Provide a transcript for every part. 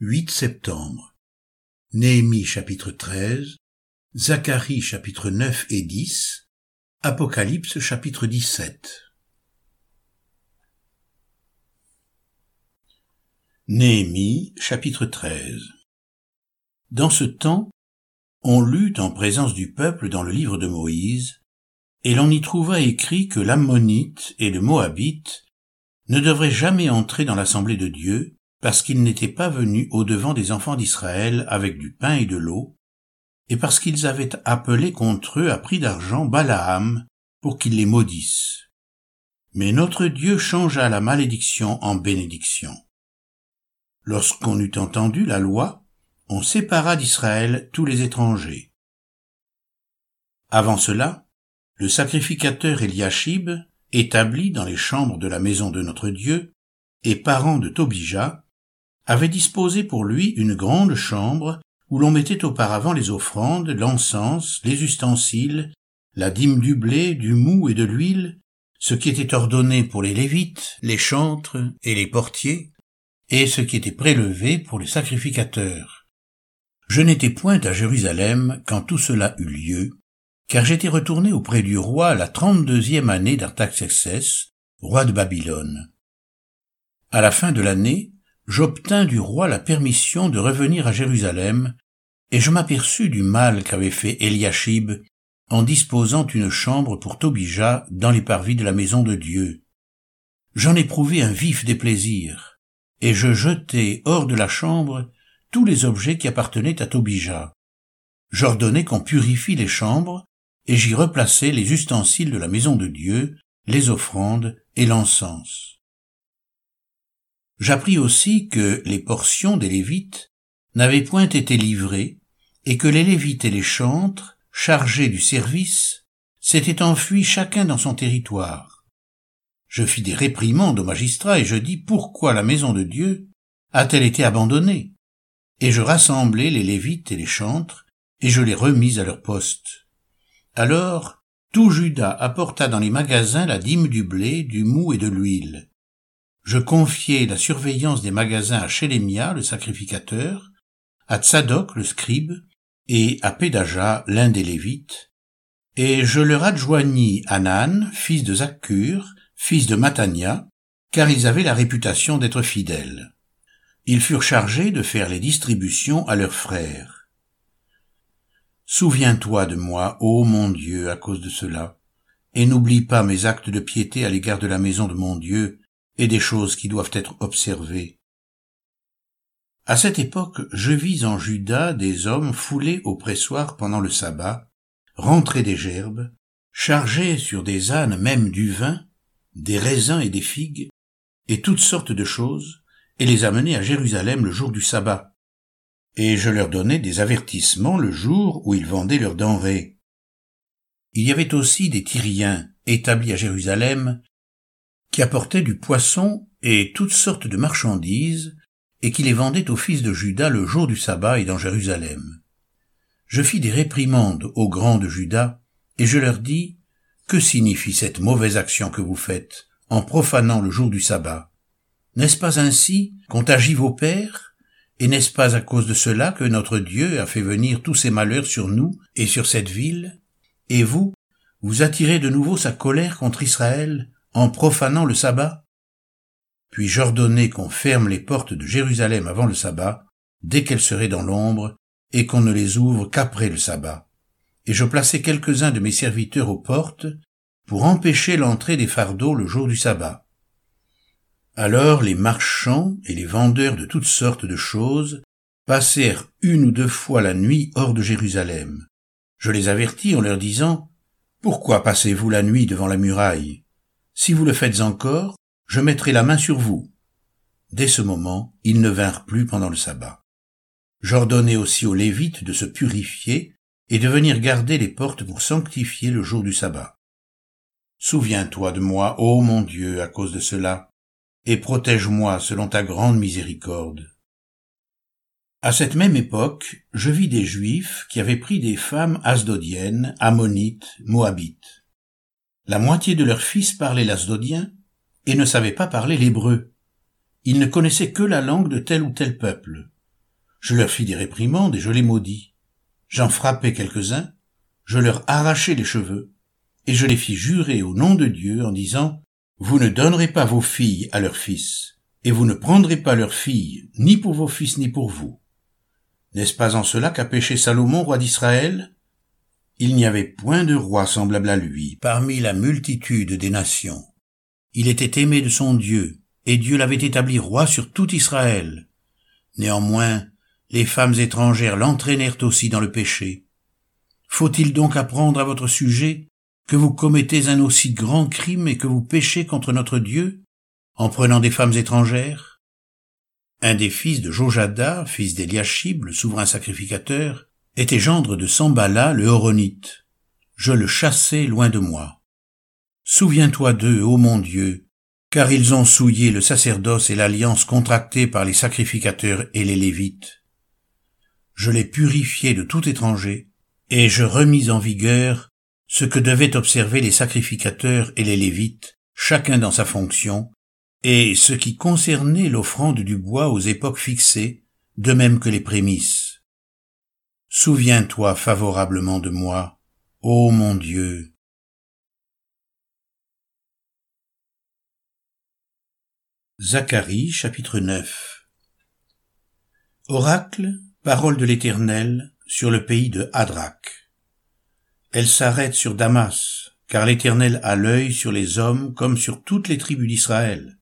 8 septembre. Néhémie chapitre 13, Zacharie chapitre 9 et 10, Apocalypse chapitre 17. Néhémie chapitre 13. Dans ce temps, on lut en présence du peuple dans le livre de Moïse, et l'on y trouva écrit que l'ammonite et le moabite ne devraient jamais entrer dans l'assemblée de Dieu, parce qu'ils n'étaient pas venus au-devant des enfants d'Israël avec du pain et de l'eau, et parce qu'ils avaient appelé contre eux à prix d'argent Balaam pour qu'il les maudisse. Mais notre Dieu changea la malédiction en bénédiction. Lorsqu'on eut entendu la loi, on sépara d'Israël tous les étrangers. Avant cela, le sacrificateur Eliashib, établi dans les chambres de la maison de notre Dieu, et parent de Tobija, avait disposé pour lui une grande chambre où l'on mettait auparavant les offrandes, l'encens, les ustensiles, la dîme du blé, du mou et de l'huile, ce qui était ordonné pour les lévites, les chantres et les portiers, et ce qui était prélevé pour les sacrificateurs. Je n'étais point à Jérusalem quand tout cela eut lieu, car j'étais retourné auprès du roi la trente-deuxième année d'Artaxerxès, roi de Babylone. À la fin de l'année, j'obtins du roi la permission de revenir à Jérusalem, et je m'aperçus du mal qu'avait fait Eliashib en disposant une chambre pour Tobija dans les parvis de la maison de Dieu. J'en éprouvai un vif déplaisir, et je jetai hors de la chambre tous les objets qui appartenaient à Tobija. J'ordonnai qu'on purifie les chambres, et j'y replaçai les ustensiles de la maison de Dieu, les offrandes et l'encens. J'appris aussi que les portions des Lévites n'avaient point été livrées, et que les Lévites et les chantres, chargés du service, s'étaient enfuis chacun dans son territoire. Je fis des réprimandes aux magistrats et je dis pourquoi la maison de Dieu a-t-elle été abandonnée? Et je rassemblai les Lévites et les chantres, et je les remis à leur poste. Alors, tout Judas apporta dans les magasins la dîme du blé, du mou et de l'huile je confiai la surveillance des magasins à Chélémia, le sacrificateur, à Tsadok, le scribe, et à Pédaja, l'un des Lévites, et je leur adjoignis Anan, fils de Zaccur, fils de Matania, car ils avaient la réputation d'être fidèles. Ils furent chargés de faire les distributions à leurs frères. Souviens-toi de moi, ô mon Dieu, à cause de cela, et n'oublie pas mes actes de piété à l'égard de la maison de mon Dieu, et des choses qui doivent être observées. À cette époque, je vis en Juda des hommes foulés au pressoir pendant le sabbat, rentrés des gerbes, chargés sur des ânes même du vin, des raisins et des figues, et toutes sortes de choses, et les amener à Jérusalem le jour du sabbat. Et je leur donnais des avertissements le jour où ils vendaient leurs denrées. Il y avait aussi des Tyriens établis à Jérusalem qui apportait du poisson et toutes sortes de marchandises, et qui les vendait aux fils de Judas le jour du sabbat et dans Jérusalem. Je fis des réprimandes aux grands de Judas, et je leur dis, Que signifie cette mauvaise action que vous faites, en profanant le jour du sabbat? N'est-ce pas ainsi qu'ont agi vos pères? Et n'est-ce pas à cause de cela que notre Dieu a fait venir tous ces malheurs sur nous et sur cette ville? Et vous, vous attirez de nouveau sa colère contre Israël en profanant le sabbat Puis j'ordonnai qu'on ferme les portes de Jérusalem avant le sabbat, dès qu'elles seraient dans l'ombre, et qu'on ne les ouvre qu'après le sabbat. Et je plaçai quelques-uns de mes serviteurs aux portes, pour empêcher l'entrée des fardeaux le jour du sabbat. Alors les marchands et les vendeurs de toutes sortes de choses passèrent une ou deux fois la nuit hors de Jérusalem. Je les avertis en leur disant, Pourquoi passez-vous la nuit devant la muraille? Si vous le faites encore, je mettrai la main sur vous. Dès ce moment, ils ne vinrent plus pendant le sabbat. J'ordonnai aussi aux Lévites de se purifier et de venir garder les portes pour sanctifier le jour du sabbat. Souviens-toi de moi, ô mon Dieu, à cause de cela, et protège-moi selon ta grande miséricorde. À cette même époque, je vis des Juifs qui avaient pris des femmes asdodiennes, ammonites, moabites. La moitié de leurs fils parlaient l'asdodien et ne savaient pas parler l'hébreu. Ils ne connaissaient que la langue de tel ou tel peuple. je leur fis des réprimandes et je les maudis. J'en frappai quelques-uns, je leur arrachai les cheveux, et je les fis jurer au nom de Dieu en disant, Vous ne donnerez pas vos filles à leurs fils, et vous ne prendrez pas leurs filles, ni pour vos fils ni pour vous. N'est-ce pas en cela qu'a péché Salomon, roi d'Israël? Il n'y avait point de roi semblable à lui parmi la multitude des nations. Il était aimé de son Dieu, et Dieu l'avait établi roi sur tout Israël. Néanmoins, les femmes étrangères l'entraînèrent aussi dans le péché. Faut-il donc apprendre à votre sujet que vous commettez un aussi grand crime et que vous péchez contre notre Dieu en prenant des femmes étrangères? Un des fils de Jojada, fils d'Eliashib, le souverain sacrificateur, était gendre de Sambala, le Horonite. Je le chassai loin de moi. Souviens-toi d'eux, ô mon Dieu, car ils ont souillé le sacerdoce et l'alliance contractée par les sacrificateurs et les Lévites. Je les purifiai de tout étranger, et je remis en vigueur ce que devaient observer les sacrificateurs et les Lévites, chacun dans sa fonction, et ce qui concernait l'offrande du bois aux époques fixées, de même que les prémices. Souviens-toi favorablement de moi, ô mon Dieu. Zacharie chapitre 9 Oracle, parole de l'Éternel, sur le pays de Hadrach. Elle s'arrête sur Damas, car l'Éternel a l'œil sur les hommes comme sur toutes les tribus d'Israël.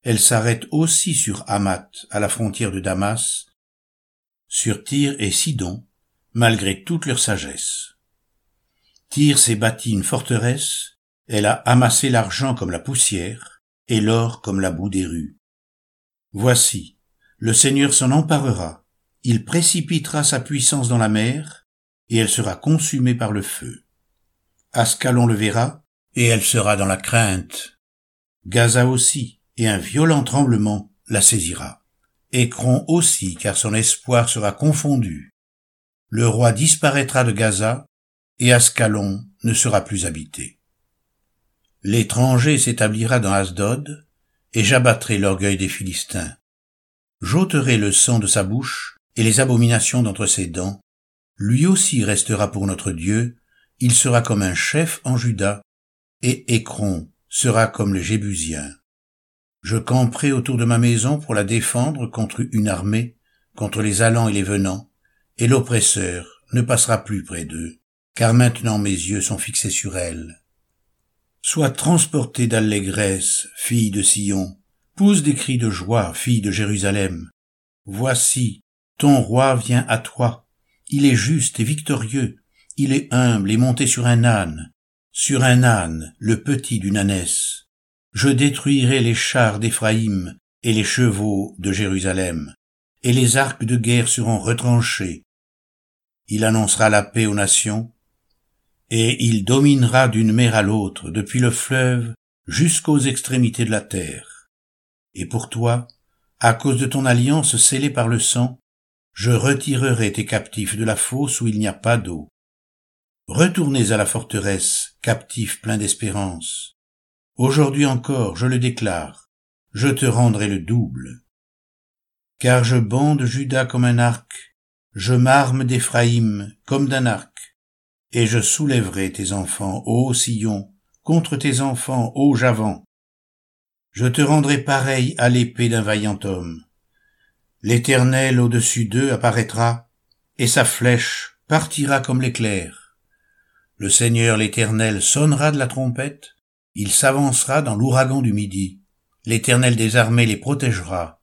Elle s'arrête aussi sur Hamath, à la frontière de Damas, sur Tyr et Sidon, malgré toute leur sagesse. Tyr s'est bâti une forteresse, elle a amassé l'argent comme la poussière, et l'or comme la boue des rues. Voici, le Seigneur s'en emparera, il précipitera sa puissance dans la mer, et elle sera consumée par le feu. Ascalon le verra, et elle sera dans la crainte. Gaza aussi, et un violent tremblement la saisira. Écron aussi, car son espoir sera confondu. Le roi disparaîtra de Gaza, et Ascalon ne sera plus habité. L'étranger s'établira dans Asdod, et j'abattrai l'orgueil des Philistins. J'ôterai le sang de sa bouche et les abominations d'entre ses dents. Lui aussi restera pour notre Dieu, il sera comme un chef en Juda, et Écron sera comme les Jébusiens. Je camperai autour de ma maison pour la défendre contre une armée, contre les allants et les venants, et l'oppresseur ne passera plus près d'eux, car maintenant mes yeux sont fixés sur elle. Sois transportée d'allégresse, fille de Sion, pousse des cris de joie, fille de Jérusalem. Voici, ton roi vient à toi, il est juste et victorieux, il est humble et monté sur un âne, sur un âne, le petit d'une ânesse je détruirai les chars d'Éphraïm et les chevaux de Jérusalem, et les arcs de guerre seront retranchés. Il annoncera la paix aux nations, et il dominera d'une mer à l'autre, depuis le fleuve jusqu'aux extrémités de la terre. Et pour toi, à cause de ton alliance scellée par le sang, je retirerai tes captifs de la fosse où il n'y a pas d'eau. Retournez à la forteresse, captifs pleins d'espérance. Aujourd'hui encore, je le déclare, je te rendrai le double. Car je bande Judas comme un arc, je m'arme d'Éphraïm comme d'un arc, et je soulèverai tes enfants, ô Sillon, contre tes enfants, ô Javan. Je te rendrai pareil à l'épée d'un vaillant homme. L'Éternel au-dessus d'eux apparaîtra, et sa flèche partira comme l'éclair. Le Seigneur l'Éternel sonnera de la trompette, il s'avancera dans l'ouragan du midi. L'Éternel des armées les protégera.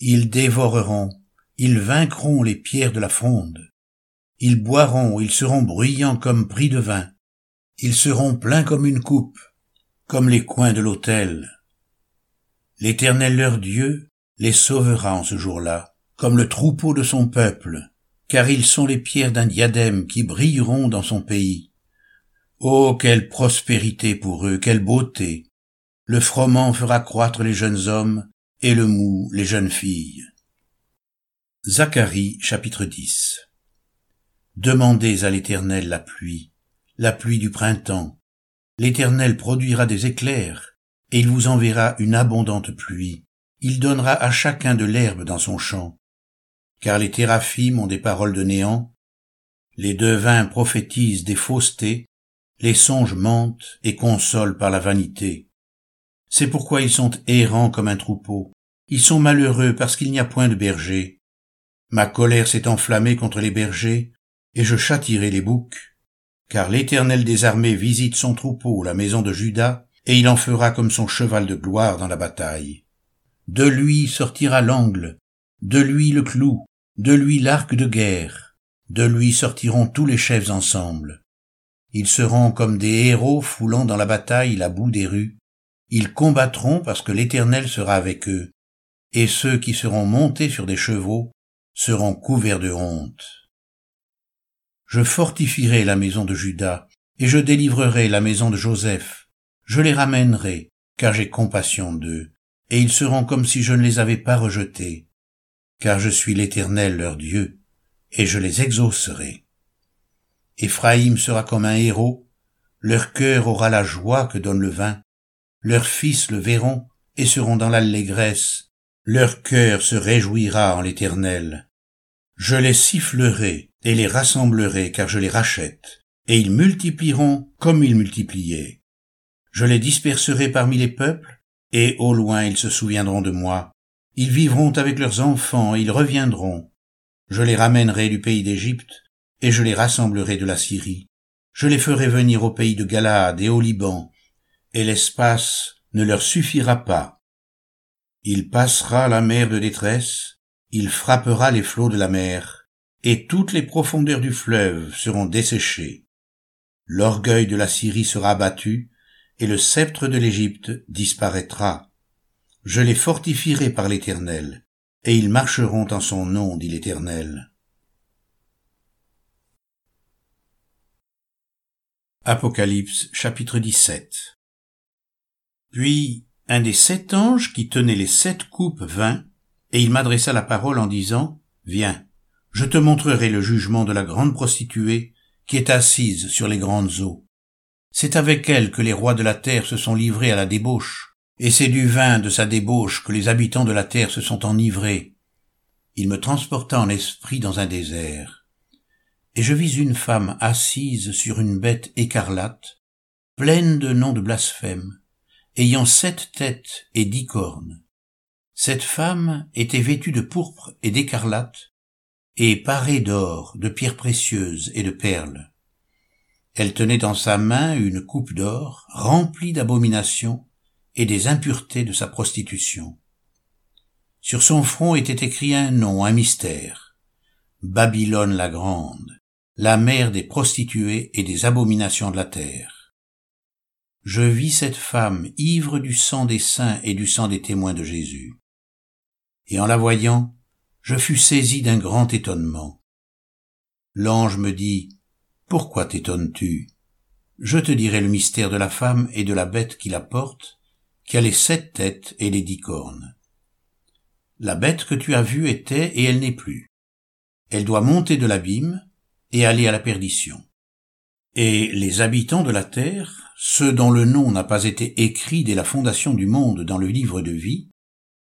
Ils dévoreront, ils vaincront les pierres de la fronde. Ils boiront, ils seront bruyants comme pris de vin. Ils seront pleins comme une coupe, comme les coins de l'autel. L'Éternel leur Dieu les sauvera en ce jour-là, comme le troupeau de son peuple, car ils sont les pierres d'un diadème qui brilleront dans son pays. Oh, quelle prospérité pour eux, quelle beauté. Le froment fera croître les jeunes hommes, et le mou les jeunes filles. Zacharie chapitre 10 Demandez à l'Éternel la pluie, la pluie du printemps. L'Éternel produira des éclairs, et il vous enverra une abondante pluie. Il donnera à chacun de l'herbe dans son champ. car les théraphim ont des paroles de néant, les devins prophétisent des faussetés, les songes mentent et consolent par la vanité. C'est pourquoi ils sont errants comme un troupeau. Ils sont malheureux parce qu'il n'y a point de berger. Ma colère s'est enflammée contre les bergers, et je châtirai les boucs. Car l'Éternel des armées visite son troupeau, la maison de Judas, et il en fera comme son cheval de gloire dans la bataille. De lui sortira l'angle, de lui le clou, de lui l'arc de guerre, de lui sortiront tous les chefs ensemble. Ils seront comme des héros foulant dans la bataille la boue des rues. Ils combattront parce que l'Éternel sera avec eux, et ceux qui seront montés sur des chevaux seront couverts de honte. Je fortifierai la maison de Judas, et je délivrerai la maison de Joseph. Je les ramènerai, car j'ai compassion d'eux, et ils seront comme si je ne les avais pas rejetés, car je suis l'Éternel leur Dieu, et je les exaucerai. Éphraïm sera comme un héros, leur cœur aura la joie que donne le vin, leurs fils le verront et seront dans l'allégresse, leur cœur se réjouira en l'Éternel. Je les sifflerai et les rassemblerai car je les rachète, et ils multiplieront comme ils multipliaient. Je les disperserai parmi les peuples, et au loin ils se souviendront de moi, ils vivront avec leurs enfants et ils reviendront. Je les ramènerai du pays d'Égypte, et je les rassemblerai de la Syrie. Je les ferai venir au pays de Galade et au Liban, et l'espace ne leur suffira pas. Il passera la mer de détresse, il frappera les flots de la mer, et toutes les profondeurs du fleuve seront desséchées. L'orgueil de la Syrie sera abattu, et le sceptre de l'Égypte disparaîtra. Je les fortifierai par l'Éternel, et ils marcheront en son nom, dit l'Éternel. Apocalypse chapitre 17 Puis un des sept anges qui tenait les sept coupes vint, et il m'adressa la parole en disant, Viens, je te montrerai le jugement de la grande prostituée qui est assise sur les grandes eaux. C'est avec elle que les rois de la terre se sont livrés à la débauche et c'est du vin de sa débauche que les habitants de la terre se sont enivrés. Il me transporta en esprit dans un désert, et je vis une femme assise sur une bête écarlate, pleine de noms de blasphème, ayant sept têtes et dix cornes. Cette femme était vêtue de pourpre et d'écarlate, et parée d'or, de pierres précieuses et de perles. Elle tenait dans sa main une coupe d'or remplie d'abominations et des impuretés de sa prostitution. Sur son front était écrit un nom, un mystère. Babylone la grande, la mère des prostituées et des abominations de la terre. Je vis cette femme ivre du sang des saints et du sang des témoins de Jésus. Et en la voyant, je fus saisi d'un grand étonnement. L'ange me dit, Pourquoi t'étonnes-tu? Je te dirai le mystère de la femme et de la bête qui la porte, qui a les sept têtes et les dix cornes. La bête que tu as vue était et elle n'est plus. Elle doit monter de l'abîme et aller à la perdition. Et les habitants de la terre, ceux dont le nom n'a pas été écrit dès la fondation du monde dans le livre de vie,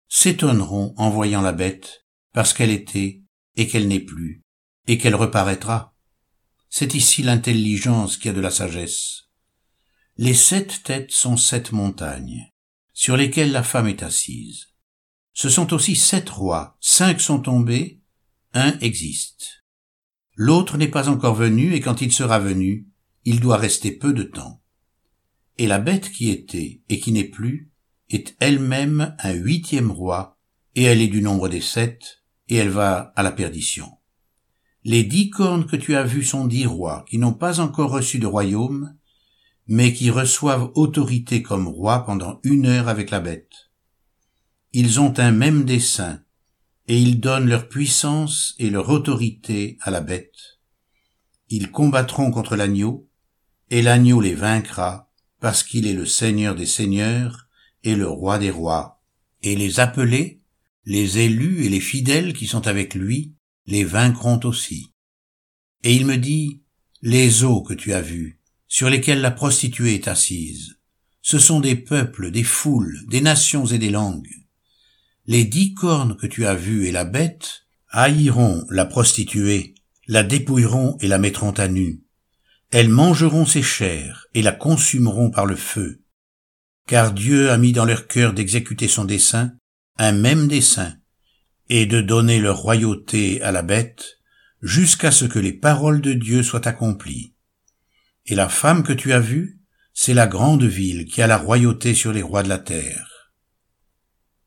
s'étonneront en voyant la bête, parce qu'elle était et qu'elle n'est plus, et qu'elle reparaîtra. C'est ici l'intelligence qui a de la sagesse. Les sept têtes sont sept montagnes sur lesquels la femme est assise. Ce sont aussi sept rois, cinq sont tombés, un existe. L'autre n'est pas encore venu, et quand il sera venu, il doit rester peu de temps. Et la bête qui était et qui n'est plus est elle-même un huitième roi, et elle est du nombre des sept, et elle va à la perdition. Les dix cornes que tu as vues sont dix rois qui n'ont pas encore reçu de royaume, mais qui reçoivent autorité comme roi pendant une heure avec la bête. Ils ont un même dessein, et ils donnent leur puissance et leur autorité à la bête. Ils combattront contre l'agneau, et l'agneau les vaincra, parce qu'il est le Seigneur des seigneurs et le roi des rois. Et les appelés, les élus et les fidèles qui sont avec lui, les vaincront aussi. Et il me dit, les eaux que tu as vues, sur lesquels la prostituée est assise. Ce sont des peuples, des foules, des nations et des langues. Les dix cornes que tu as vues et la bête haïront la prostituée, la dépouilleront et la mettront à nu. Elles mangeront ses chairs et la consumeront par le feu. Car Dieu a mis dans leur cœur d'exécuter son dessein, un même dessein, et de donner leur royauté à la bête, jusqu'à ce que les paroles de Dieu soient accomplies. Et la femme que tu as vue, c'est la grande ville qui a la royauté sur les rois de la terre.